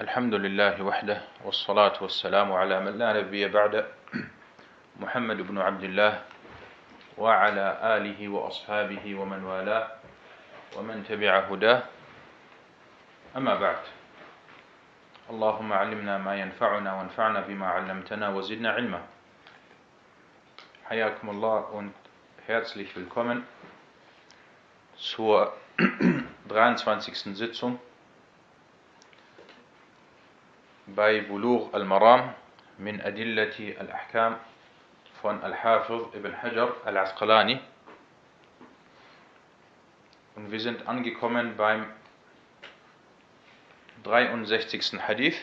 الحمد لله وحده والصلاة والسلام على من لا نبي بعد محمد بن عبد الله وعلى آله وأصحابه ومن والاه ومن تبع هداه أما بعد اللهم علمنا ما ينفعنا وانفعنا بما علمتنا وزدنا علما حياكم الله und herzlich willkommen zur 23. Sitzung bei Bulugh al-Maram min Adillati al-Ahkam von Al-Hafiz ibn Hajar al-Asqalani. Und wir sind angekommen beim 63. Hadith.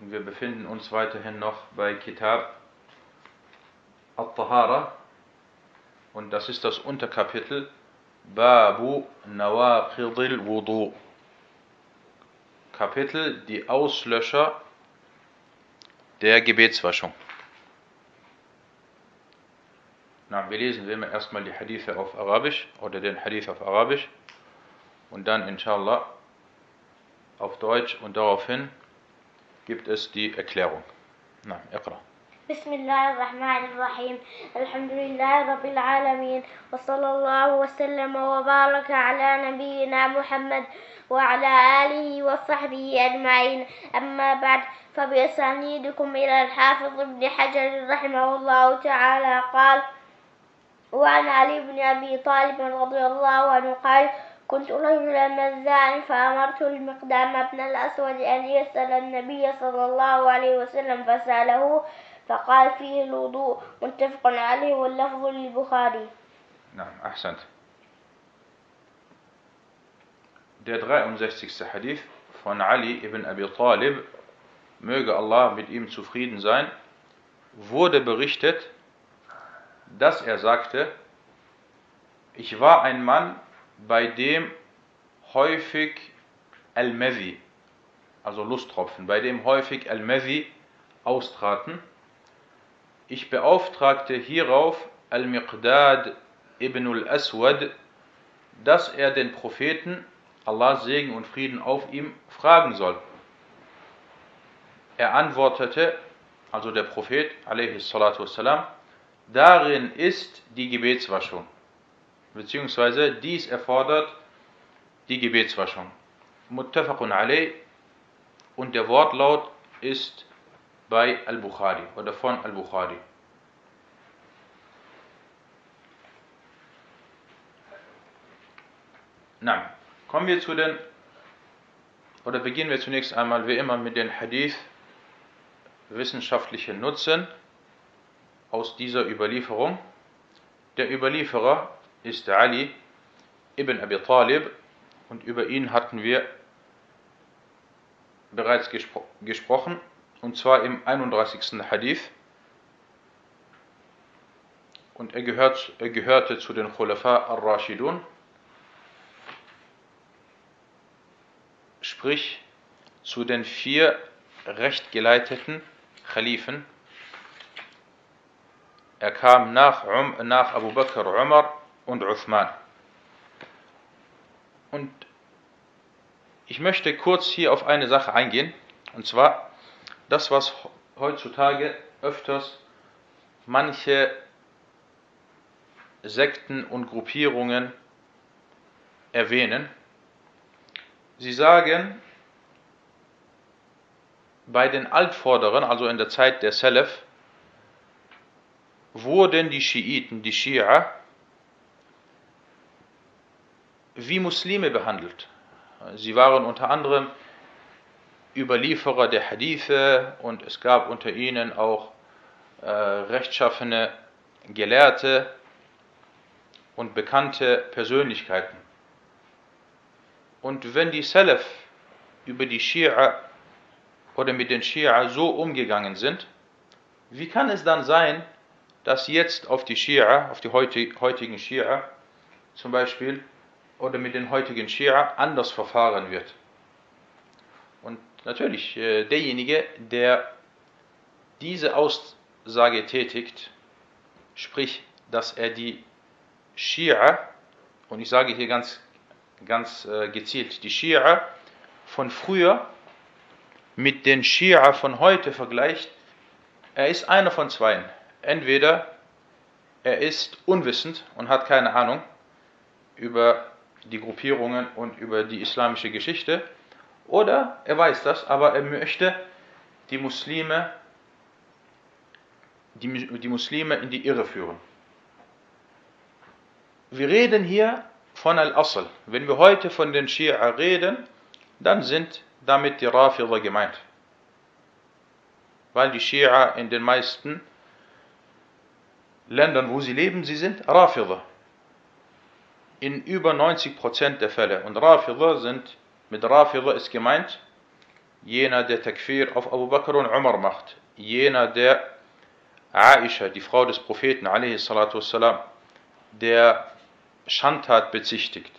Und wir befinden uns weiterhin noch bei Kitab al-Tahara. Und das ist das Unterkapitel Babu Nawaqidil Wudu. Kapitel Die Auslöscher der Gebetswaschung. Na, wir lesen wie erstmal die Hadithe auf Arabisch oder den Hadith auf Arabisch und dann inshallah auf Deutsch und daraufhin gibt es die Erklärung. Na, Iqra. بسم الله الرحمن الرحيم. الحمد لله رب العالمين. وصلى الله وسلم وبارك على نبينا محمد وعلى آله وصحبه أجمعين. أما بعد فبأسانيدكم إلى الحافظ ابن حجر رحمه الله تعالى. قال وعن علي بن أبي طالب رضي الله عنه قال كنت رجلا مزاعا فأمرت المقدام بن الأسود أن يسأل النبي صلى الله عليه وسلم فسأله فقال فيه الوضوء متفق عليه واللفظ للبخاري نعم أحسنت Der 63. Hadith von Ali ibn Abi Talib, möge Allah mit ihm zufrieden sein, wurde berichtet, dass er sagte, ich war ein Mann, bei dem häufig Al-Mavi, also Lusttropfen, bei dem häufig Al-Mavi austraten. ich beauftragte hierauf Al-Miqdad ibn al-Aswad, dass er den Propheten, Allah Segen und Frieden auf ihm, fragen soll. Er antwortete, also der Prophet, wassalam, darin ist die Gebetswaschung, beziehungsweise dies erfordert die Gebetswaschung. Muttafaqun alayh und der Wortlaut ist bei Al-Bukhari oder von Al-Bukhari. Na, kommen wir zu den, oder beginnen wir zunächst einmal wie immer mit den Hadith wissenschaftlichen Nutzen aus dieser Überlieferung. Der Überlieferer ist Ali ibn Abi Talib und über ihn hatten wir bereits gespro gesprochen und zwar im 31. Hadith. Und er, gehört, er gehörte zu den Khulafa al-Rashidun, sprich zu den vier rechtgeleiteten Khalifen. Er kam nach, nach Abu Bakr, Umar und Uthman. Und ich möchte kurz hier auf eine Sache eingehen, und zwar das, was heutzutage öfters manche Sekten und Gruppierungen erwähnen. Sie sagen, bei den Altvorderen, also in der Zeit der Salaf, wurden die Schiiten, die Schia, wie Muslime behandelt. Sie waren unter anderem Überlieferer der Hadithe und es gab unter ihnen auch äh, rechtschaffene Gelehrte und bekannte Persönlichkeiten. Und wenn die Salaf über die Schia oder mit den Schia so umgegangen sind, wie kann es dann sein, dass jetzt auf die Schia, auf die heutigen Schia zum Beispiel, oder mit den heutigen Schia anders verfahren wird? Natürlich, äh, derjenige, der diese Aussage tätigt, sprich, dass er die Schia, und ich sage hier ganz, ganz äh, gezielt, die Schia von früher mit den Schia von heute vergleicht, er ist einer von zweien. Entweder er ist unwissend und hat keine Ahnung über die Gruppierungen und über die islamische Geschichte, oder er weiß das, aber er möchte die Muslime, die, die Muslime in die Irre führen. Wir reden hier von Al-Asl. Wenn wir heute von den Schia reden, dann sind damit die Rafida gemeint. Weil die Schia in den meisten Ländern, wo sie leben, sie sind Rafida. In über 90% der Fälle. Und Rafida sind, mit Rafida ist gemeint, jener, der Takfir auf Abu Bakr und Umar macht. Jener, der Aisha, die Frau des Propheten, والسلام, der Schandtat bezichtigt.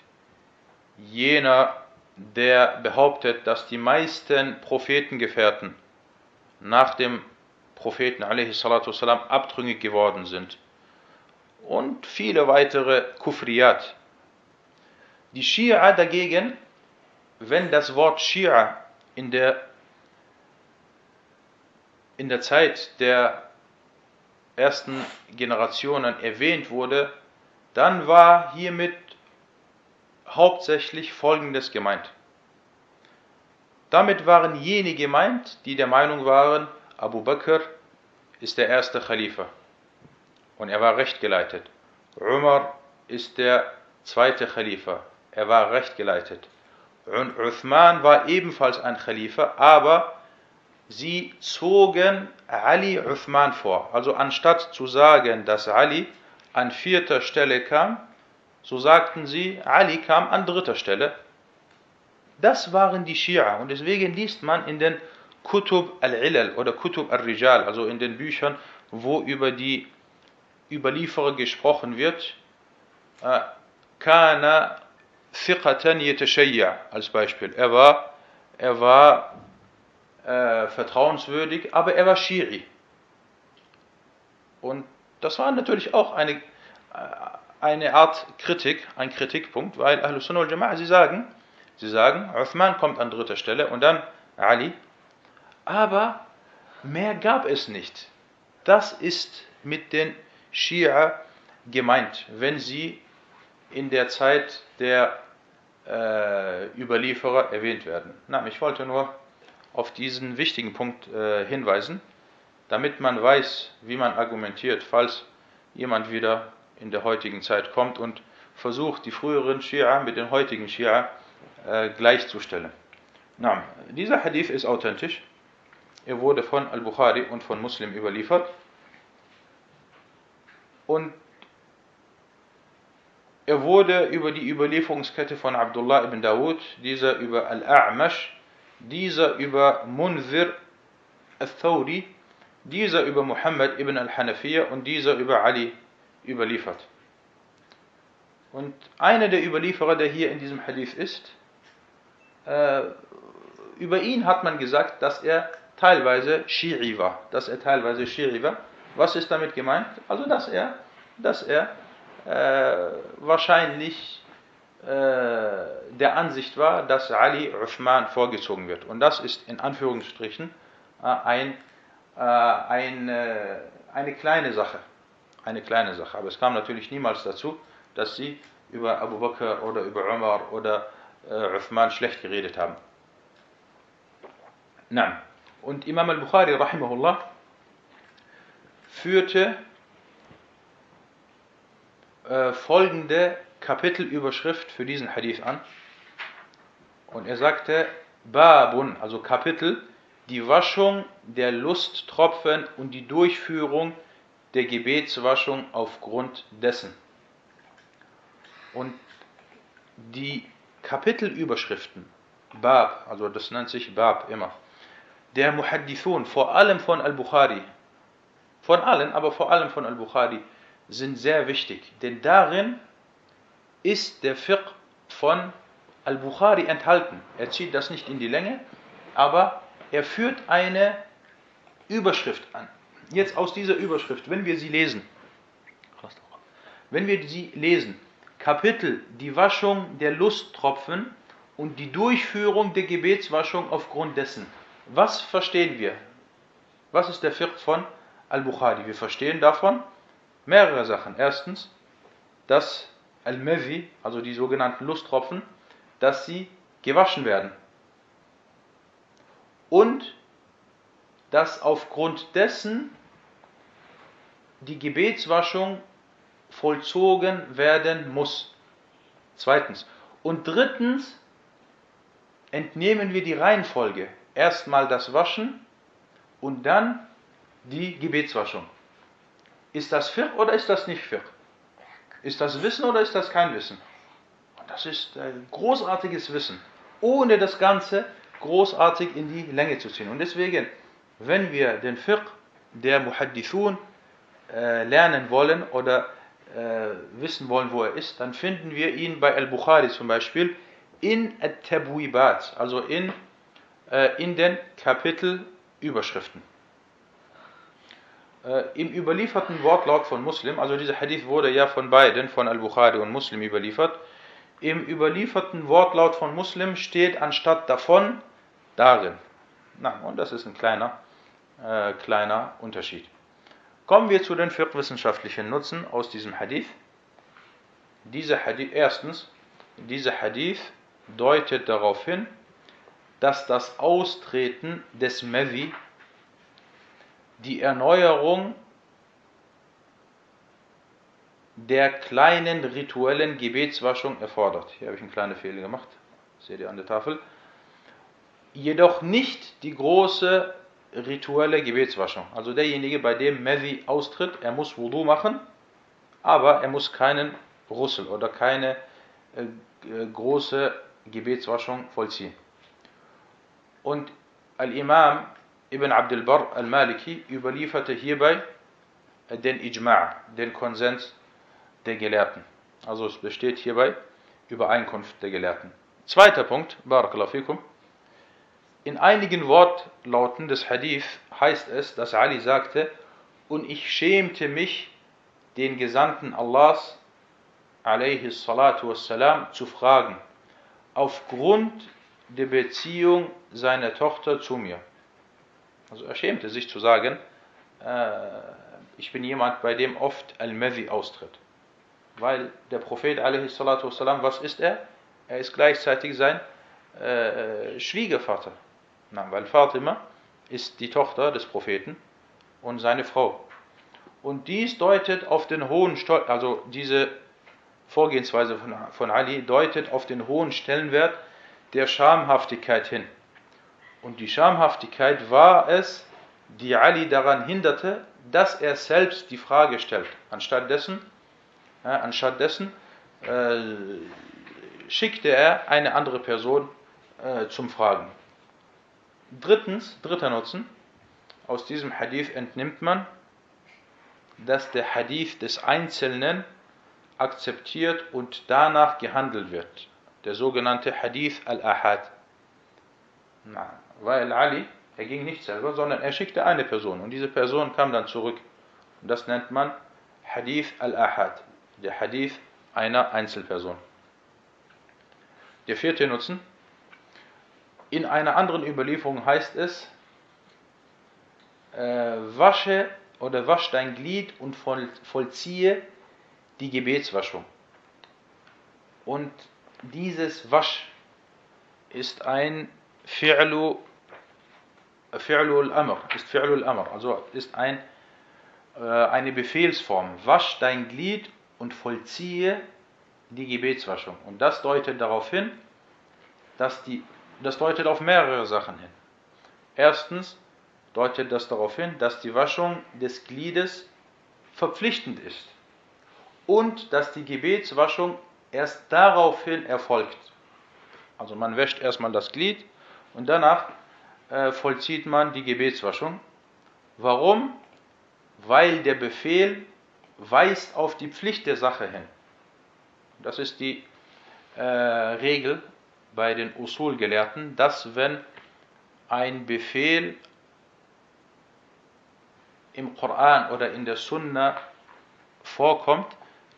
Jener, der behauptet, dass die meisten Prophetengefährten nach dem Propheten والسلام, abtrüngig geworden sind. Und viele weitere Kufriyat. Die Schia dagegen, wenn das Wort Schia in der, in der Zeit der ersten Generationen erwähnt wurde, dann war hiermit hauptsächlich Folgendes gemeint. Damit waren jene gemeint, die der Meinung waren, Abu Bakr ist der erste Khalifa und er war rechtgeleitet. Umar ist der zweite Khalifa, er war rechtgeleitet. Und Uthman war ebenfalls ein Khalifa, aber sie zogen Ali Uthman vor. Also anstatt zu sagen, dass Ali an vierter Stelle kam, so sagten sie, Ali kam an dritter Stelle. Das waren die Schia und deswegen liest man in den Kutub al-Ilal oder Kutub al-Rijal, also in den Büchern, wo über die Überlieferer gesprochen wird, äh, Kana thiqatan yatashayya als Beispiel. Er war, er war äh, vertrauenswürdig, aber er war Shiri. Und das war natürlich auch eine, äh, eine Art Kritik, ein Kritikpunkt, weil Ahlus Sunnah al-Jama'a, sie sagen, sie sagen, Uthman kommt an dritter Stelle und dann Ali, aber mehr gab es nicht. Das ist mit den Schia gemeint, wenn sie in der Zeit der äh, Überlieferer erwähnt werden. Na, ich wollte nur auf diesen wichtigen Punkt äh, hinweisen damit man weiß, wie man argumentiert, falls jemand wieder in der heutigen Zeit kommt und versucht, die früheren Schia mit den heutigen Schia äh, gleichzustellen. Na, dieser Hadith ist authentisch. Er wurde von Al-Bukhari und von Muslim überliefert. Und er wurde über die Überlieferungskette von Abdullah ibn Dawud, dieser über Al-A'mash, dieser über Munzir al-Thawri, dieser über Muhammad ibn al-Hanafiya und dieser über Ali überliefert. Und einer der Überlieferer, der hier in diesem Hadith ist, äh, über ihn hat man gesagt, dass er teilweise Shi'i war. Dass er teilweise Shi'i war. Was ist damit gemeint? Also, dass er, dass er wahrscheinlich äh, der Ansicht war, dass Ali Uthman vorgezogen wird. Und das ist in Anführungsstrichen äh, ein äh, eine, eine kleine Sache. Eine kleine Sache. Aber es kam natürlich niemals dazu, dass sie über Abu Bakr oder über Umar oder äh, Uthman schlecht geredet haben. Nein. Und Imam al-Bukhari, rahimahullah, führte äh, folgende Kapitelüberschrift für diesen Hadith an. Und er sagte, Babun, also Kapitel, die Waschung der Lusttropfen und die Durchführung der Gebetswaschung aufgrund dessen. Und die Kapitelüberschriften, Bab, also das nennt sich Bab immer, der Muhaddithun, vor allem von Al-Bukhari, von allen, aber vor allem von Al-Bukhari, sind sehr wichtig, denn darin ist der Fiqh von Al-Bukhari enthalten. Er zieht das nicht in die Länge, aber er führt eine Überschrift an. Jetzt aus dieser Überschrift, wenn wir sie lesen, wenn wir sie lesen, Kapitel, die Waschung der Lusttropfen und die Durchführung der Gebetswaschung aufgrund dessen. Was verstehen wir? Was ist der Fiqh von Al-Bukhari? Wir verstehen davon mehrere Sachen. Erstens, dass Al-Mavi, also die sogenannten Lusttropfen, dass sie gewaschen werden. Und dass aufgrund dessen die Gebetswaschung vollzogen werden muss. Zweitens. Und drittens entnehmen wir die Reihenfolge. Erstmal das Waschen und dann die Gebetswaschung. Ist das Fiqh oder ist das nicht Fiqh? Ist das Wissen oder ist das kein Wissen? Und das ist ein großartiges Wissen, ohne das Ganze großartig in die Länge zu ziehen. Und deswegen, wenn wir den Fiqh der Muhaddithun äh, lernen wollen oder äh, wissen wollen, wo er ist, dann finden wir ihn bei Al-Bukhari zum Beispiel in At-Tabwibat, also in, äh, in den Kapitelüberschriften. Äh, Im überlieferten Wortlaut von Muslim, also dieser Hadith wurde ja von beiden, von Al-Bukhari und Muslim überliefert, im überlieferten Wortlaut von Muslim steht anstatt davon darin. Na, und das ist ein kleiner, äh, kleiner Unterschied. Kommen wir zu den fiqh-wissenschaftlichen Nutzen aus diesem Hadith. Dieser Hadith, erstens, dieser Hadith deutet darauf hin, dass das Austreten des Mevi die Erneuerung der kleinen rituellen Gebetswaschung erfordert. Hier habe ich einen kleinen Fehler gemacht, seht ihr an der Tafel. Jedoch nicht die große rituelle Gebetswaschung. Also derjenige, bei dem Mevi austritt, er muss Wudu machen, aber er muss keinen Russel oder keine äh, äh, große Gebetswaschung vollziehen. Und Al-Imam Ibn Abdul Barr al-Maliki überlieferte hierbei den Ijma', den Konsens der Gelehrten. Also es besteht hierbei Übereinkunft der Gelehrten. Zweiter Punkt, Barakallahu fikum. In einigen Wortlauten des Hadith heißt es, dass Ali sagte, und ich schämte mich, den Gesandten Allahs, alayhi salatu wassalam, zu fragen, aufgrund der Beziehung seiner Tochter zu mir. Also er schämte sich zu sagen, äh, ich bin jemand, bei dem oft Al-Mavi austritt. Weil der Prophet, a.s. was ist er? Er ist gleichzeitig sein äh, Schwiegervater. Nein, weil Fatima ist die Tochter des Propheten und seine Frau. Und dies deutet auf den hohen Stolz, also diese Vorgehensweise von, von Ali deutet auf den hohen Stellenwert der Schamhaftigkeit hin. Und die Schamhaftigkeit war es, die Ali daran hinderte, dass er selbst die Frage stellt. Anstatt dessen, äh, anstatt dessen äh, schickte er eine andere Person äh, zum Fragen. Drittens, dritter Nutzen, aus diesem Hadith entnimmt man, dass der Hadith des Einzelnen akzeptiert und danach gehandelt wird. Der sogenannte Hadith al-Ahad. Weil Ali, er ging nicht selber, sondern er schickte eine Person und diese Person kam dann zurück. Und das nennt man Hadith al-Ahad, der Hadith einer Einzelperson. Der vierte Nutzen, in einer anderen Überlieferung heißt es, äh, wasche oder wasch dein Glied und voll, vollziehe die Gebetswaschung. Und dieses Wasch ist ein Fi'lu Fi'lul Amr, ist Fi'lul Amr, also ist ein, äh, eine Befehlsform. Wasch dein Glied und vollziehe die Gebetswaschung. Und das deutet darauf hin, dass die das deutet auf mehrere Sachen hin. Erstens deutet das darauf hin, dass die Waschung des Gliedes verpflichtend ist und dass die Gebetswaschung erst daraufhin erfolgt. Also man wäscht erstmal das Glied und danach äh, vollzieht man die Gebetswaschung. Warum? Weil der Befehl weist auf die Pflicht der Sache hin. Das ist die äh, Regel bei den Usul-Gelehrten, dass wenn ein Befehl im Koran oder in der Sunna vorkommt,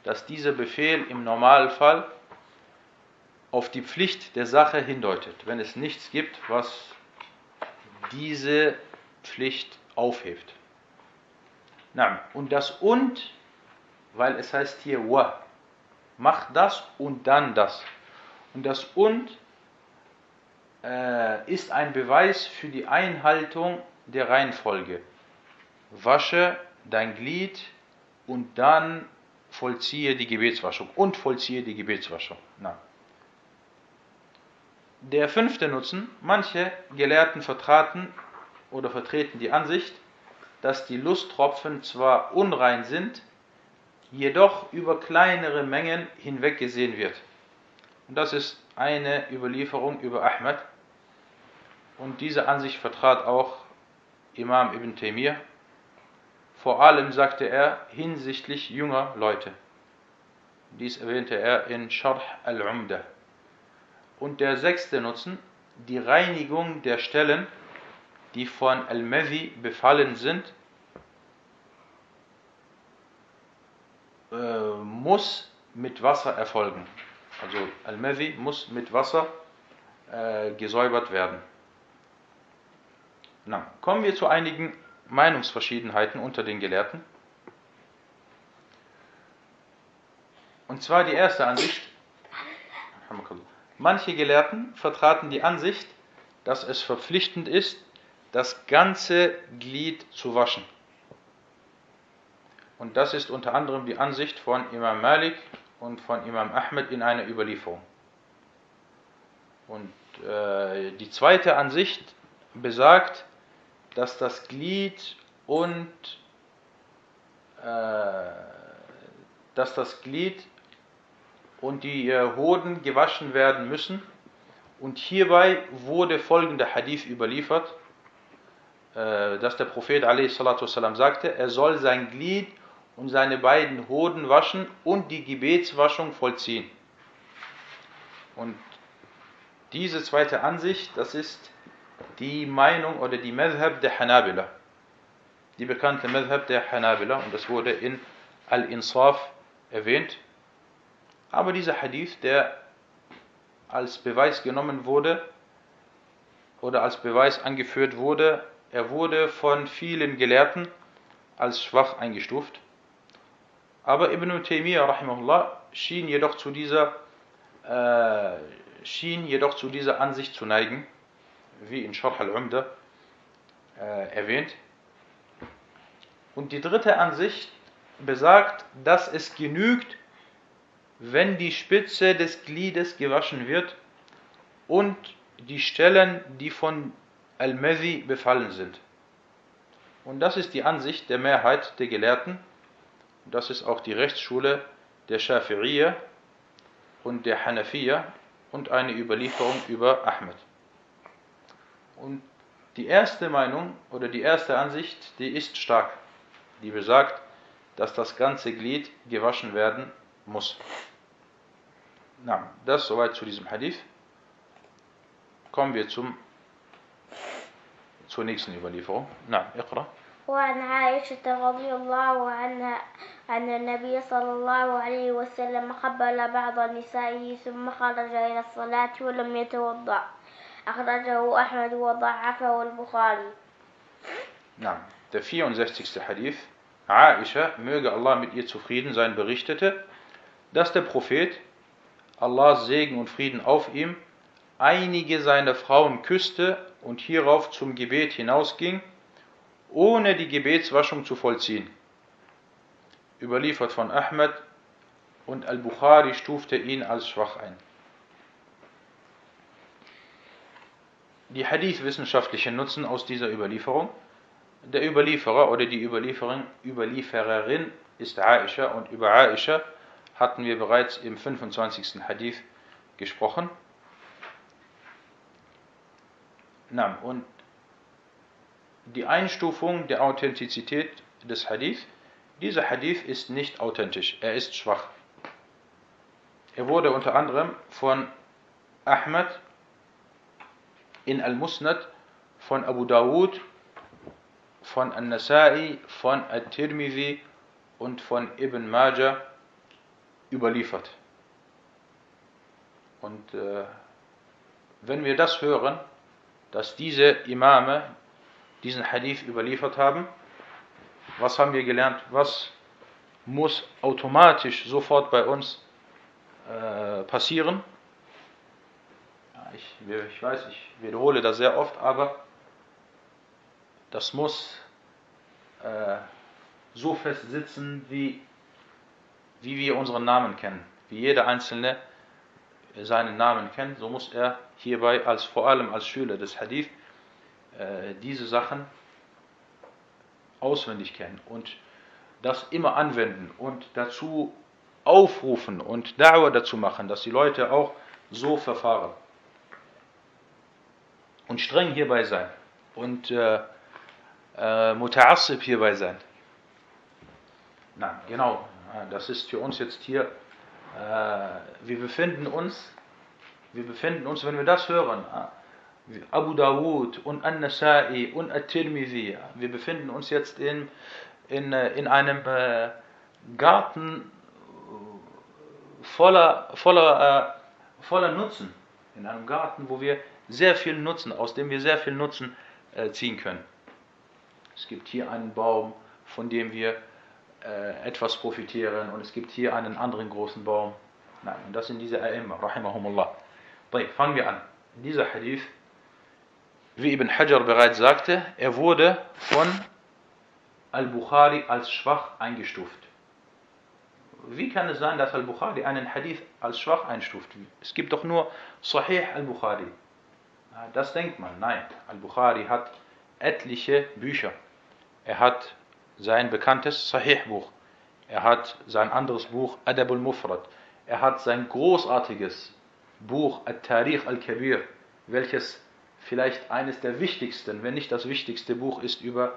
dass dieser Befehl im Normalfall auf die Pflicht der Sache hindeutet. Wenn es nichts gibt, was diese Pflicht aufhebt. Und das und, weil es heißt hier wa, mach das und dann das. Und das und äh, ist ein Beweis für die Einhaltung der Reihenfolge. Wasche dein Glied und dann vollziehe die Gebetswaschung und vollziehe die Gebetswaschung. Na. Der fünfte Nutzen, manche Gelehrten vertraten oder vertreten die Ansicht, dass die Lusttropfen zwar unrein sind, jedoch über kleinere Mengen hinweg gesehen wird. Und das ist eine Überlieferung über Ahmed. Und diese Ansicht vertrat auch Imam ibn Taymiyyah. Vor allem sagte er hinsichtlich junger Leute. Dies erwähnte er in Sharh al-Umdah. Und der sechste Nutzen, die Reinigung der Stellen, die von Al-Mazi befallen sind, äh, muss mit Wasser erfolgen. Also Al-Mazi muss mit Wasser äh, gesäubert werden. Na, kommen wir zu einigen Meinungsverschiedenheiten unter den Gelehrten. Und zwar die erste Ansicht. Manche Gelehrten vertraten die Ansicht, dass es verpflichtend ist, das ganze Glied zu waschen. Und das ist unter anderem die Ansicht von Imam Malik und von Imam Ahmed in einer Überlieferung. Und äh, die zweite Ansicht besagt, dass das Glied und äh, dass das Glied und die äh, Hoden gewaschen werden müssen. Und hierbei wurde folgender Hadith überliefert, äh, dass der Prophet a.s. sagte, er soll sein Glied und seine beiden Hoden waschen und die Gebetswaschung vollziehen. Und diese zweite Ansicht, das ist die Meinung oder die Madhab der Hanabila. Die bekannte Madhab der Hanabila und das wurde in Al-Insaf erwähnt. Aber dieser Hadith, der als Beweis genommen wurde oder als Beweis angeführt wurde, er wurde von vielen Gelehrten als schwach eingestuft. Aber Ibn Taymiyyah schien jedoch zu dieser äh, schien jedoch zu dieser Ansicht zu neigen, wie in Sharh al-Umda äh, erwähnt. Und die dritte Ansicht besagt, dass es genügt, wenn die Spitze des Gliedes gewaschen wird und die Stellen, die von Al-Mazi befallen sind. Und das ist die Ansicht der Mehrheit der Gelehrten. Das ist auch die Rechtsschule der Schafi'iyya und der Hanafiya und eine Überlieferung über Ahmed. Und die erste Meinung oder die erste Ansicht, die ist stark. Die besagt, dass das ganze Glied gewaschen werden muss. Na, das soweit zu diesem Hadith. Kommen wir zum, zur nächsten Überlieferung. Na, Iqra. وعن عائشة رضي الله عنها أن النبي صلى الله عليه وسلم قبل بعض نسائه ثم خرج إلى الصلاة ولم يتوضأ أخرجه أحمد وضعفه البخاري Na, der 64. Hadith. Aisha, möge Allah mit ihr zufrieden sein, berichtete, dass der Prophet, Allahs Segen und Frieden auf ihm, einige seiner Frauen küsste und hierauf zum Gebet hinausging, ohne die Gebetswaschung zu vollziehen. Überliefert von Ahmed und Al-Bukhari stufte ihn als schwach ein. Die Hadith-wissenschaftlichen Nutzen aus dieser Überlieferung – der Überlieferer oder die Überlieferin, Überliefererin ist Aisha und über Aisha hatten wir bereits im 25. Hadith gesprochen. Und die Einstufung der Authentizität des Hadith, dieser Hadith ist nicht authentisch, er ist schwach. Er wurde unter anderem von Ahmad in Al-Musnad, von Abu Dawud von An-Nasai, von At-Tirmidhi und von Ibn Majah überliefert. Und äh, wenn wir das hören, dass diese Imame diesen Hadith überliefert haben. Was haben wir gelernt? Was muss automatisch sofort bei uns äh, passieren? Ich, ich weiß, ich wiederhole das sehr oft, aber das muss äh, so fest sitzen, wie, wie wir unseren Namen kennen. Wie jeder Einzelne seinen Namen kennt, so muss er hierbei als vor allem als Schüler des Hadith äh, diese Sachen auswendig kennen und das immer anwenden und dazu aufrufen und Dauer dazu machen, dass die Leute auch so verfahren. Und streng hierbei sein und äh, äh, mutaassib hierbei sein. Nein, genau, das ist für uns jetzt hier, äh, wir befinden uns, wir befinden uns, wenn wir das hören, äh, Abu Dawud und An-Nasai und At-Tirmidhi, wir befinden uns jetzt in, in, äh, in einem äh, Garten voller, voller, äh, voller Nutzen, in einem Garten, wo wir sehr viel Nutzen, aus dem wir sehr viel Nutzen äh, ziehen können. Es gibt hier einen Baum, von dem wir äh, etwas profitieren und es gibt hier einen anderen großen Baum. Nein, und das sind diese A'imma, rahimahumullah. Fangen wir an. Dieser Hadith, wie Ibn Hajar bereits sagte, er wurde von Al-Bukhari als schwach eingestuft. Wie kann es sein, dass Al-Bukhari einen Hadith als schwach einstuft? Es gibt doch nur Sahih Al-Bukhari. Das denkt man. Nein, Al-Bukhari hat etliche Bücher. Er hat sein bekanntes Sahih-Buch. Er hat sein anderes Buch Adab al-Mufrad. Er hat sein großartiges Buch At-Tarikh al-Kabir, welches vielleicht eines der wichtigsten, wenn nicht das wichtigste Buch ist über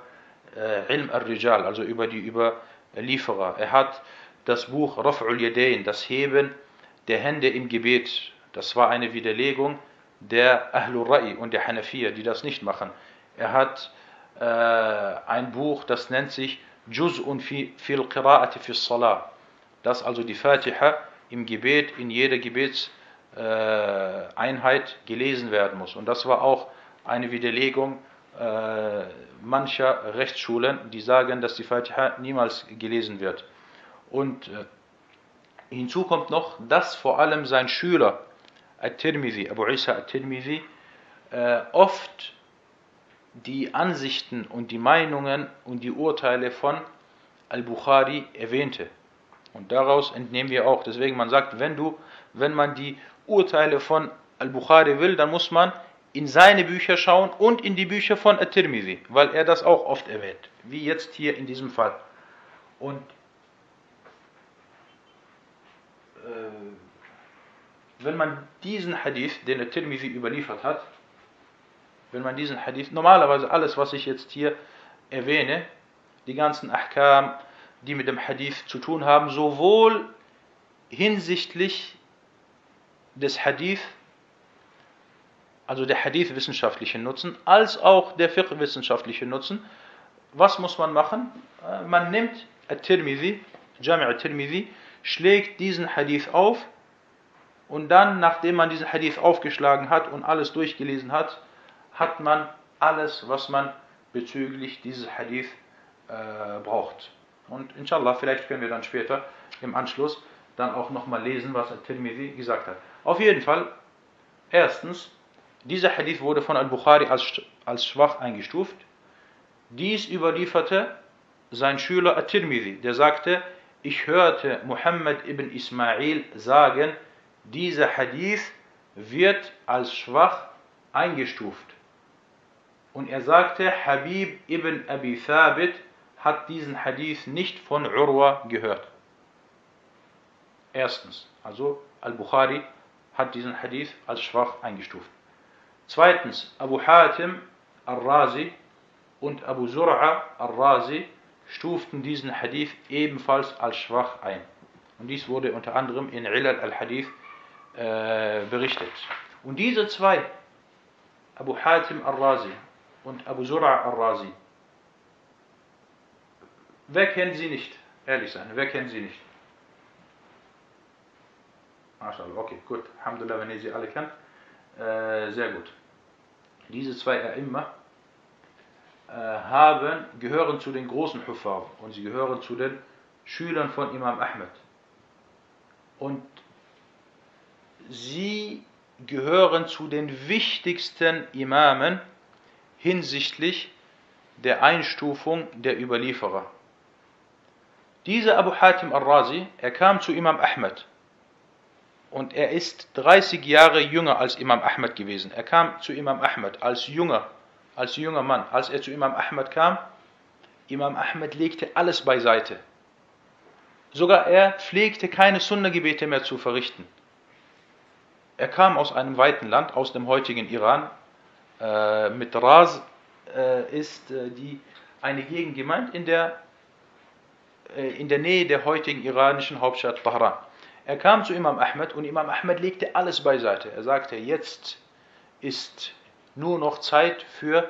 äh, Ilm al-Rijal, also über die Überlieferer. Er hat das Buch Raf'ul Yadayn, das Heben der Hände im Gebet. Das war eine Widerlegung der Ahlul Ra'i und der Hanafiya, die das nicht machen. Er hat äh, ein Buch, das nennt sich Juz'un fi, fil Qira'ati fi Salah. Das also die Fatiha im Gebet, in jeder Gebetseinheit äh, gelesen werden muss. Und das war auch eine Widerlegung äh, mancher Rechtsschulen, die sagen, dass die Fatiha niemals gelesen wird. Und äh, hinzu kommt noch, dass vor allem sein Schüler At-Tirmidhi, Abu Isa At-Tirmidhi, äh, oft die Ansichten und die Meinungen und die Urteile von Al-Bukhari erwähnte. Und daraus entnehmen wir auch, deswegen man sagt, wenn du, wenn man die Urteile von Al-Bukhari will, dann muss man in seine Bücher schauen und in die Bücher von At-Tirmidhi, weil er das auch oft erwähnt, wie jetzt hier in diesem Fall. Und äh, wenn man diesen Hadith, den At-Tirmidhi überliefert hat, wenn man diesen Hadith, normalerweise alles, was ich jetzt hier erwähne, die ganzen Ahkam, die mit dem Hadith zu tun haben, sowohl hinsichtlich des Hadith, also der Hadith wissenschaftliche Nutzen, als auch der Fiqh wissenschaftliche Nutzen. Was muss man machen? Äh, man nimmt At-Tirmidhi, Jami' At-Tirmidhi, schlägt diesen Hadith auf und dann, nachdem man diesen Hadith aufgeschlagen hat und alles durchgelesen hat, hat man alles, was man bezüglich dieses Hadith äh, braucht. Und inshallah, vielleicht können wir dann später im Anschluss dann auch nochmal lesen, was Al-Tirmidhi gesagt hat. Auf jeden Fall, erstens, dieser Hadith wurde von Al-Bukhari als, als schwach eingestuft. Dies überlieferte sein Schüler At-Tirmidhi, der sagte, ich hörte Muhammad ibn Ismail sagen, dieser Hadith wird als schwach eingestuft. Und er sagte, Habib ibn Abi Thabit hat diesen Hadith nicht von Urwa gehört. Erstens, also Al-Bukhari hat diesen Hadith als schwach eingestuft. Zweitens, Abu Hatim al-Razi und Abu Zur'a al-Razi stuften diesen Hadith ebenfalls als schwach ein. Und dies wurde unter anderem in Ilal al-Hadith äh, berichtet. Und diese zwei, Abu Hatim al-Razi und Abu Zur'a al-Razi, wer kennt sie nicht? Ehrlich sein, wer kennt sie nicht? MashaAllah, okay, gut. Alhamdulillah, wenn ihr sie alle kennt. Äh, sehr gut. Diese zwei A'imma, äh, haben, gehören zu den großen Huffar und sie gehören zu den Schülern von Imam Ahmed. Und sie gehören zu den wichtigsten Imamen hinsichtlich der Einstufung der Überlieferer. Dieser Abu Hatim al-Razi, er kam zu Imam Ahmed und er ist 30 Jahre jünger als Imam Ahmed gewesen. Er kam zu Imam Ahmed als junger, als junger Mann. Als er zu Imam Ahmed kam, Imam Ahmed legte alles beiseite. Sogar er pflegte keine Sunna-Gebete mehr zu verrichten. Er kam aus einem weiten Land, aus dem heutigen Iran. Äh, mit Ras äh, ist äh, die, eine Gegend gemeint in der, äh, in der Nähe der heutigen iranischen Hauptstadt Tahran. Er kam zu Imam Ahmed und Imam Ahmed legte alles beiseite. Er sagte, jetzt ist nur noch Zeit für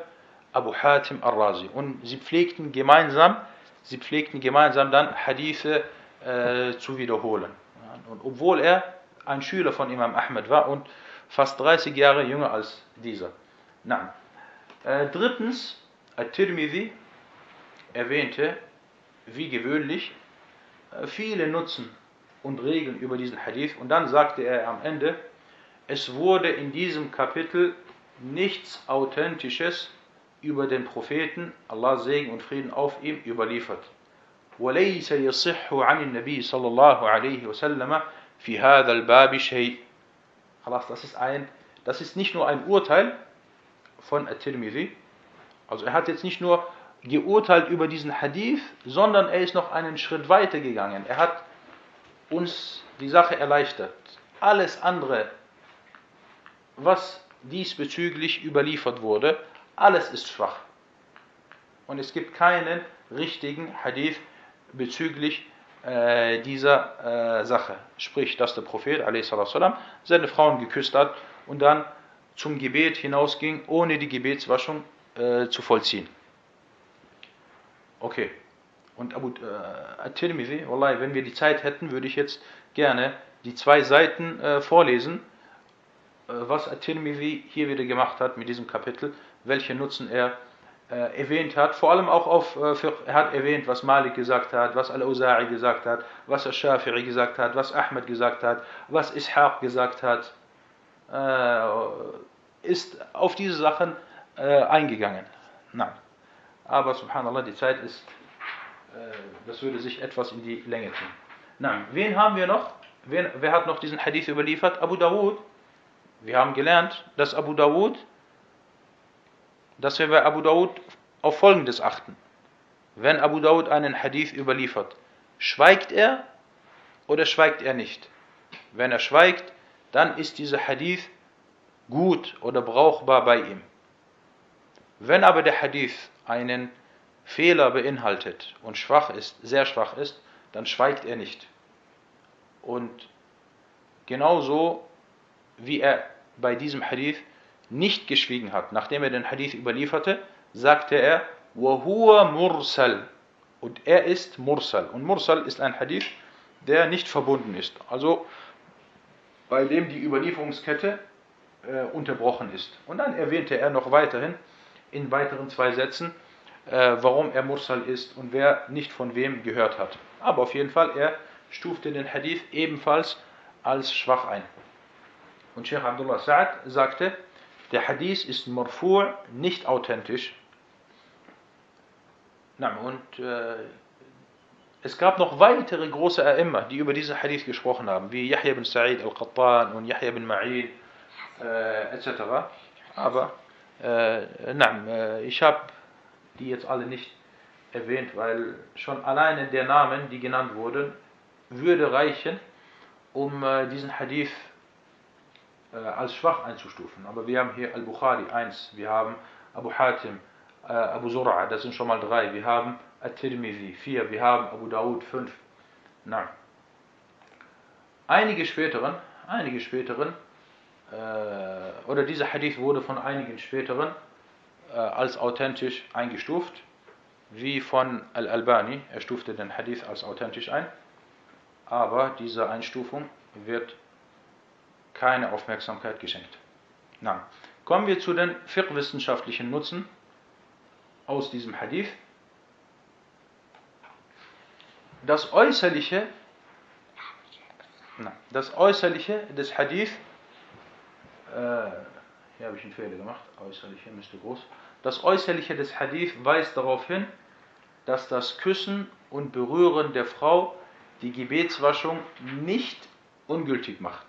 Abu Hatim al-Razi. Und sie pflegten gemeinsam, sie pflegten gemeinsam dann Hadithe äh, zu wiederholen. Und obwohl er ein Schüler von Imam Ahmed war und fast 30 Jahre jünger als dieser. Na. Äh, drittens, At-Tirmidhi erwähnte, wie gewöhnlich, äh, viele Nutzen und Regeln über diesen Hadith. Und dann sagte er am Ende, es wurde in diesem Kapitel nichts Authentisches über den Propheten, Allah Segen und Frieden auf ihm, überliefert. وليس يصح عن النبي صلى الله عليه وسلم في هذا الباب شيء. Das ist, ein, das ist nicht nur ein Urteil von At-Tirmidhi, also er hat jetzt nicht nur geurteilt über diesen Hadith, sondern er ist noch einen Schritt weiter gegangen. Er hat uns die Sache erleichtert. Alles andere, was diesbezüglich überliefert wurde, alles ist schwach. Und es gibt keinen richtigen Hadith bezüglich äh, dieser äh, Sache. Sprich, dass der Prophet a.s. seine Frauen geküsst hat und dann zum Gebet hinausging, ohne die Gebetswaschung äh, zu vollziehen. Okay. Und Abu äh, At-Tirmidhi, Wallahi, wenn wir die Zeit hätten, würde ich jetzt gerne die zwei Seiten äh, vorlesen, äh, was At-Tirmidhi hier wieder gemacht hat mit diesem Kapitel, welche Nutzen er äh, erwähnt hat. Vor allem auch auf, äh, er hat erwähnt, was Malik gesagt hat, was Al-Uza'i gesagt hat, was Al-Shafi'i gesagt hat, was Ahmed gesagt hat, was Ishaq gesagt hat. Äh, ist auf diese Sachen äh, eingegangen. Nein. Aber subhanallah, die Zeit ist äh, das würde sich etwas in die Länge ziehen. Na, wen haben wir noch? Wen, wer hat noch diesen Hadith überliefert? Abu Dawud. Wir haben gelernt, dass Abu Dawud, dass wir bei Abu Dawud auf Folgendes achten. Wenn Abu Dawud einen Hadith überliefert, schweigt er oder schweigt er nicht? Wenn er schweigt, dann ist dieser Hadith gut oder brauchbar bei ihm. Wenn aber der Hadith einen Fehler beinhaltet und schwach ist, sehr schwach ist, dann schweigt er nicht. Und genauso wie er bei diesem Hadith nicht geschwiegen hat, nachdem er den Hadith überlieferte, sagte er, وَهُوَ mursal. Und er ist Mursal. Und Mursal ist ein Hadith, der nicht verbunden ist. Also bei dem die Überlieferungskette äh, unterbrochen ist. Und dann erwähnte er noch weiterhin in weiteren zwei Sätzen, äh, warum er Mursal ist und wer nicht von wem gehört hat. Aber auf jeden Fall, er stufte den Hadith ebenfalls als schwach ein. Und Sheikh Abdullah Sa'ad sagte, der Hadith ist marfu' nicht authentisch. Na, und äh, es gab noch weitere große A'imma, die über diesen Hadith gesprochen haben, wie Yahya bin Sa'id al-Qattan und Yahya bin Ma'in äh, etc. Aber äh, na, äh, ich habe die jetzt alle nicht erwähnt, weil schon alleine der Namen, die genannt wurden, würde reichen, um äh, diesen Hadith äh, als schwach einzustufen. Aber wir haben hier Al-Bukhari 1, wir haben Abu Hatim, äh, Abu Zur'a, das sind schon mal drei, wir haben At-Tirmidhi 4, wir haben Abu Dawud 5. Na. Einige späteren, einige späteren, äh, oder dieser Hadith wurde von einigen späteren äh, als authentisch eingestuft, wie von Al-Albani. Er stufte den Hadith als authentisch ein, aber dieser Einstufung wird keine Aufmerksamkeit geschenkt. Na, kommen wir zu den fiqh-wissenschaftlichen Nutzen aus diesem Hadith. Das Äußerliche, das Äußerliche des Hadith, äh, hier habe ich einen Fehler gemacht, Äußerliche müsste groß. Das Äußerliche des Hadith weist darauf hin, dass das Küssen und Berühren der Frau die Gebetswaschung nicht ungültig macht.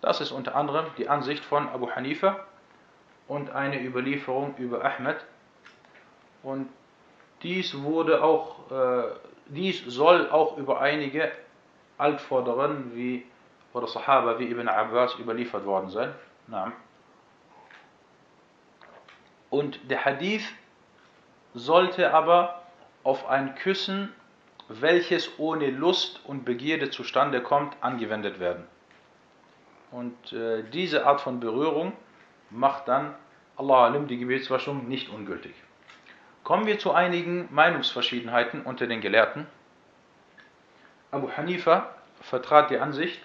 Das ist unter anderem die Ansicht von Abu Hanifa und eine Überlieferung über Ahmed. Und dies wurde auch, äh, dies soll auch über einige Altvorderen wie oder Sahaba wie Ibn Abbas überliefert worden sein. Und der Hadith sollte aber auf ein Küssen, welches ohne Lust und Begierde zustande kommt, angewendet werden. Und äh, diese Art von Berührung macht dann Allah die Gebetswaschung nicht ungültig. Kommen wir zu einigen Meinungsverschiedenheiten unter den Gelehrten. Abu Hanifa vertrat die Ansicht,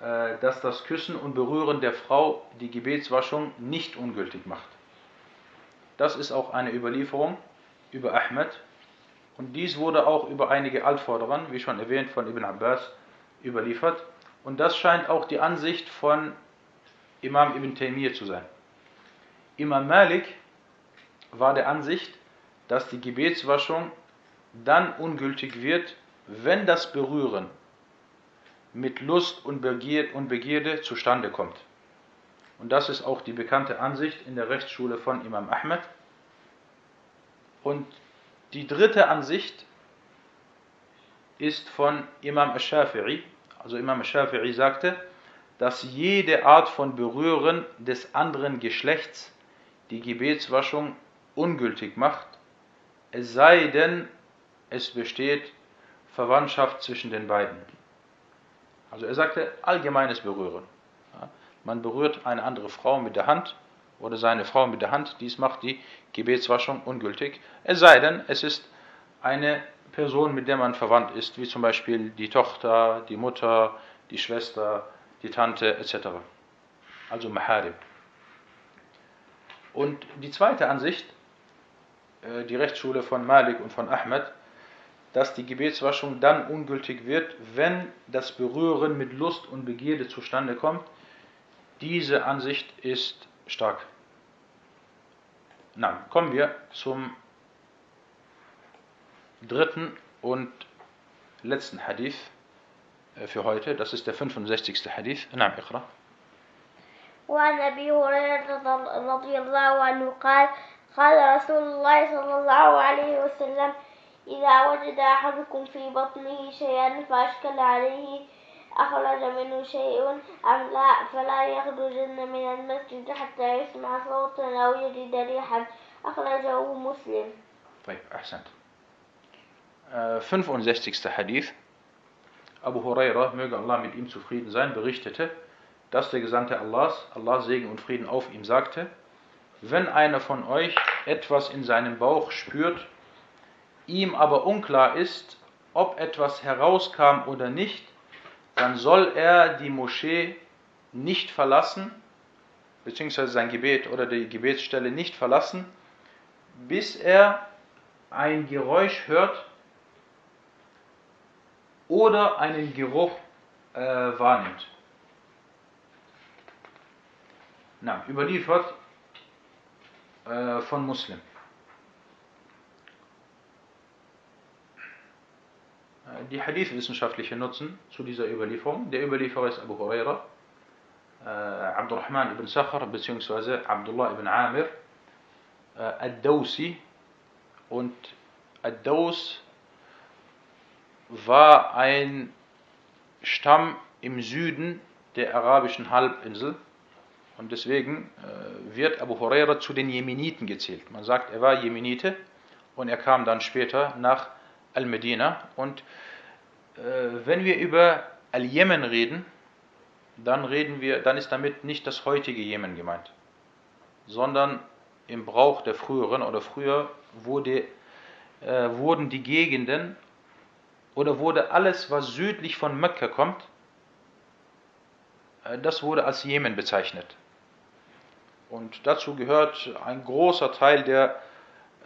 äh, dass das Küssen und Berühren der Frau die Gebetswaschung nicht ungültig macht. Das ist auch eine Überlieferung über Ahmed und dies wurde auch über einige Altvorderern, wie schon erwähnt, von Ibn Abbas überliefert. Und das scheint auch die Ansicht von Imam Ibn Taymiyyah zu sein. Imam Malik war der Ansicht, dass die Gebetswaschung dann ungültig wird, wenn das Berühren mit Lust und Begierde zustande kommt. Und das ist auch die bekannte Ansicht in der Rechtsschule von Imam Ahmed. Und die dritte Ansicht ist von Imam Shafi'i. Also Imam Shafi'i sagte, dass jede Art von Berühren des anderen Geschlechts die Gebetswaschung ungültig macht, es sei denn, es besteht Verwandtschaft zwischen den beiden. Also er sagte allgemeines Berühren. Man berührt eine andere Frau mit der Hand oder seine Frau mit der Hand, dies macht die Gebetswaschung ungültig. Es sei denn, es ist eine Person, mit der man verwandt ist, wie zum Beispiel die Tochter, die Mutter, die Schwester, die Tante etc. Also Maharib. Und die zweite Ansicht, die Rechtsschule von Malik und von Ahmed, dass die Gebetswaschung dann ungültig wird, wenn das Berühren mit Lust und Begierde zustande kommt. Diese Ansicht ist stark. Na, kommen wir zum dritten und letzten Hadith äh, für heute. Das ist der 65. Hadith. Na, اقرأ. وعن أبي هريرة رضي الله عنه قال قال رسول الله صلى الله عليه وسلم إذا وجد أحدكم في بطنه شيئا فأشكل عليه أخرج منه شيء أم لا فلا يخرجن من المسجد حتى يسمع صوتا أو يجد ريحا. أخرجه مسلم. طيب أحسنت. 65. Hadith Abu Huraira, möge Allah mit ihm zufrieden sein, berichtete, dass der Gesandte Allahs, Allah Segen und Frieden auf ihm sagte, wenn einer von euch etwas in seinem Bauch spürt, ihm aber unklar ist, ob etwas herauskam oder nicht, dann soll er die Moschee nicht verlassen, beziehungsweise sein Gebet oder die Gebetsstelle nicht verlassen, bis er ein Geräusch hört oder einen Geruch äh, wahrnimmt. Na, überliefert äh, von Muslim. Äh, die Hadith-wissenschaftliche Nutzen zu dieser Überlieferung. Der Überlieferer ist Abu Huraira, äh, Abdurrahman ibn Sakhar bzw. Abdullah ibn Amir, äh, Ad-Dawsi und Ad-Daws war ein Stamm im Süden der arabischen Halbinsel und deswegen äh, wird Abu Huraira zu den Jemeniten gezählt. Man sagt, er war Jemenite und er kam dann später nach Al-Medina. Und äh, wenn wir über Al-Jemen reden, dann reden wir, dann ist damit nicht das heutige Jemen gemeint, sondern im Brauch der früheren oder früher wurde, äh, wurden die Gegenden oder wurde alles, was südlich von Mekka kommt, äh, das wurde als Jemen bezeichnet. Und dazu gehört ein großer Teil der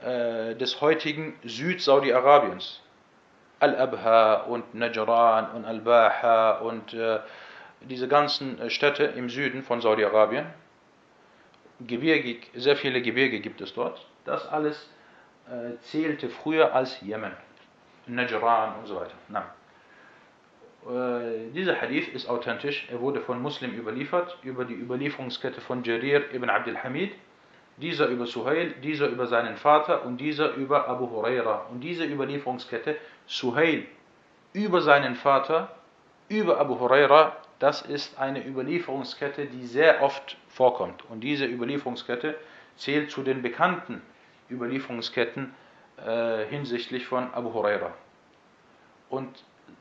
äh, des heutigen Süd-Saudi-Arabiens. Al-Abha und Najran und Al-Baha und äh, diese ganzen äh, Städte im Süden von Saudi-Arabien. Gebirgig, sehr viele Gebirge gibt es dort. Das alles äh, zählte früher als Jemen, Najran und so weiter. Nein. Äh, dieser Hadith ist authentisch. Er wurde von Muslim überliefert über die Überlieferungskette von Jarir ibn Abdul Hamid. Dieser über Suhail, dieser über seinen Vater und dieser über Abu Huraira. Und diese Überlieferungskette, Suhail über seinen Vater, über Abu Huraira, das ist eine Überlieferungskette, die sehr oft vorkommt. Und diese Überlieferungskette zählt zu den bekannten Überlieferungsketten äh, hinsichtlich von Abu Huraira. Und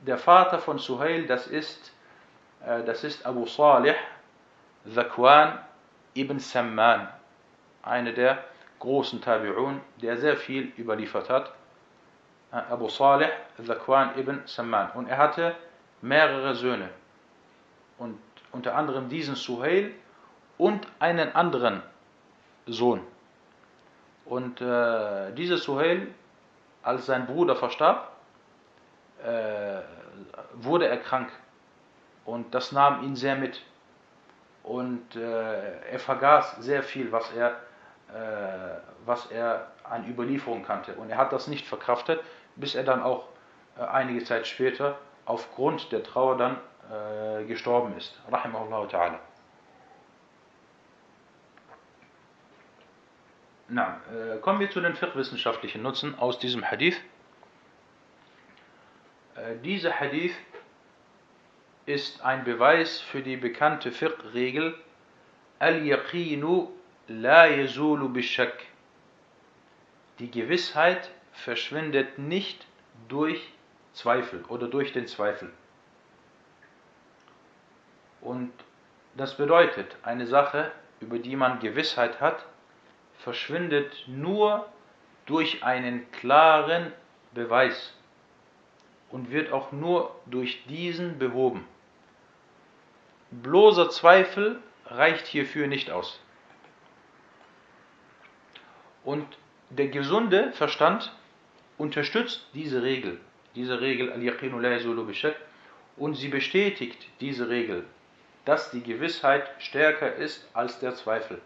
der Vater von Suhail, das ist, äh, das ist Abu Salih Zakwan ibn Samman, einer der großen Tabi'un, der sehr viel überliefert hat. Äh, Abu Salih Zakwan ibn Samman. Und er hatte mehrere Söhne. Und unter anderem diesen Suhail und einen anderen Sohn. Und äh, dieser Suhail, als sein Bruder verstarb, äh, wurde er krank. Und das nahm ihn sehr mit. Und äh, er vergaß sehr viel, was er, äh, was er an Überlieferung kannte. Und er hat das nicht verkraftet, bis er dann auch äh, einige Zeit später aufgrund der Trauer dann äh, gestorben ist. Rahimahullah ta'ala. Na, äh, kommen wir zu den fiqh-wissenschaftlichen Nutzen aus diesem Hadith. Äh, dieser Hadith ist ein Beweis für die bekannte Fiqh-Regel Al-Yaqinu la yazulu bishak. Die Gewissheit verschwindet nicht durch Zweifel oder durch den Zweifel. Und das bedeutet, eine Sache, über die man Gewissheit hat, verschwindet nur durch einen klaren Beweis und wird auch nur durch diesen behoben. Bloßer Zweifel reicht hierfür nicht aus. Und der gesunde Verstand unterstützt diese Regel, diese Regel yazulu und sie bestätigt diese Regel, dass die Gewissheit stärker ist als der Zweifel.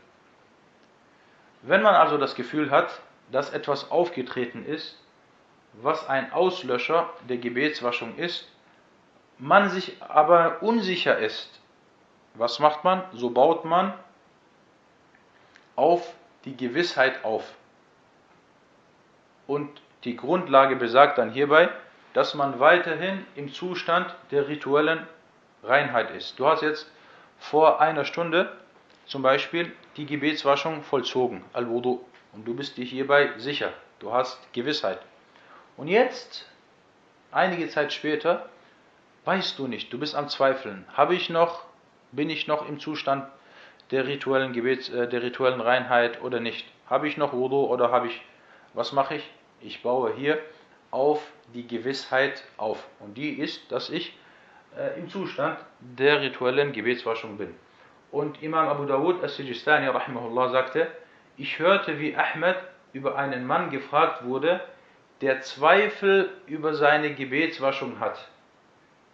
Wenn man also das Gefühl hat, dass etwas aufgetreten ist, was ein Auslöscher der Gebetswaschung ist, man sich aber unsicher ist, was macht man? So baut man auf die Gewissheit auf. Und die Grundlage besagt dann hierbei, dass man weiterhin im Zustand der rituellen Reinheit ist. Du hast jetzt vor einer Stunde zum Beispiel die Gebetswaschung vollzogen, Al-Wudu. Und du bist dir hierbei sicher, du hast Gewissheit. Und jetzt, einige Zeit später, weißt du nicht, du bist am Zweifeln. Habe ich noch, bin ich noch im Zustand der rituellen Gebets, äh, der rituellen Reinheit oder nicht? Habe ich noch Wudu oder habe ich, was mache ich? Ich baue hier auf die Gewissheit auf. Und die ist, dass ich äh, im Zustand der rituellen Gebetswaschung bin. Und Imam Abu Dawud as-Sijistani rahimahullah sagte, ich hörte, wie Ahmed über einen Mann gefragt wurde, der Zweifel über seine Gebetswaschung hat.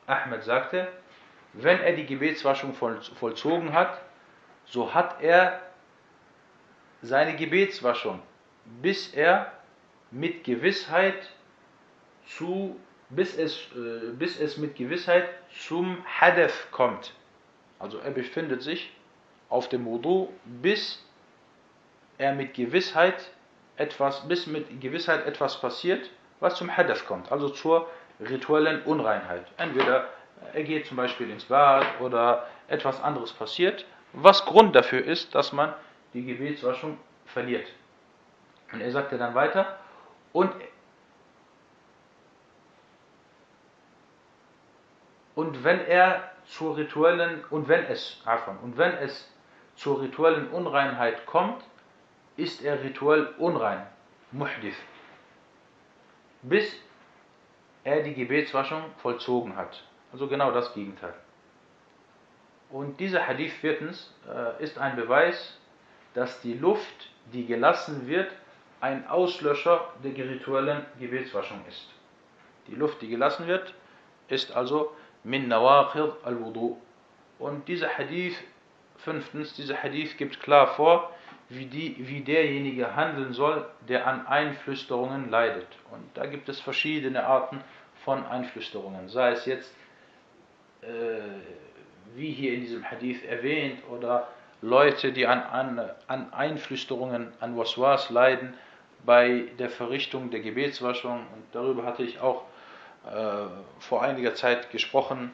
Ahmed sagte, wenn er die Gebetswaschung vollzogen hat, so hat er seine Gebetswaschung, bis er mit Gewissheit zu, bis es, äh, bis es mit Gewissheit zum Hadef kommt. Also er befindet sich auf dem Wudu, bis er mit Gewissheit etwas, bis mit Gewissheit etwas passiert, was zum Hadaf kommt, also zur rituellen Unreinheit. Entweder er geht zum Beispiel ins Bad oder etwas anderes passiert, was Grund dafür ist, dass man die Gebetswaschung verliert. Und er sagte dann weiter, und und wenn er zur rituellen und wenn es und wenn es zur rituellen Unreinheit kommt, ist er rituell unrein, muhdith, bis er die Gebetswaschung vollzogen hat. Also genau das Gegenteil. Und dieser Hadith viertens äh, ist ein Beweis, dass die Luft, die gelassen wird, ein Auslöscher der rituellen Gebetswaschung ist. Die Luft, die gelassen wird, ist also min nawaqid al-wudu. Und dieser Hadith, fünftens, dieser Hadith gibt klar vor, wie, die, wie derjenige handeln soll, der an Einflüsterungen leidet. Und da gibt es verschiedene Arten von Einflüsterungen, sei es jetzt, äh, wie hier in diesem Hadith erwähnt, oder Leute, die an, an, an Einflüsterungen, an Waswas leiden bei der Verrichtung der Gebetswaschung. Und darüber hatte ich auch äh, vor einiger Zeit gesprochen.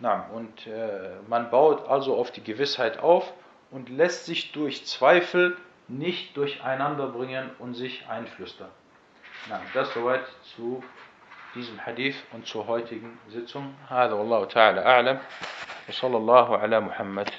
Na, und äh, man baut also auf die Gewissheit auf und lässt sich durch Zweifel nicht durcheinander bringen und sich einflüstern. Na, das soweit zu diesem Hadith und zur heutigen Sitzung. هذا والله تعالى أعلم وصلى الله على محمد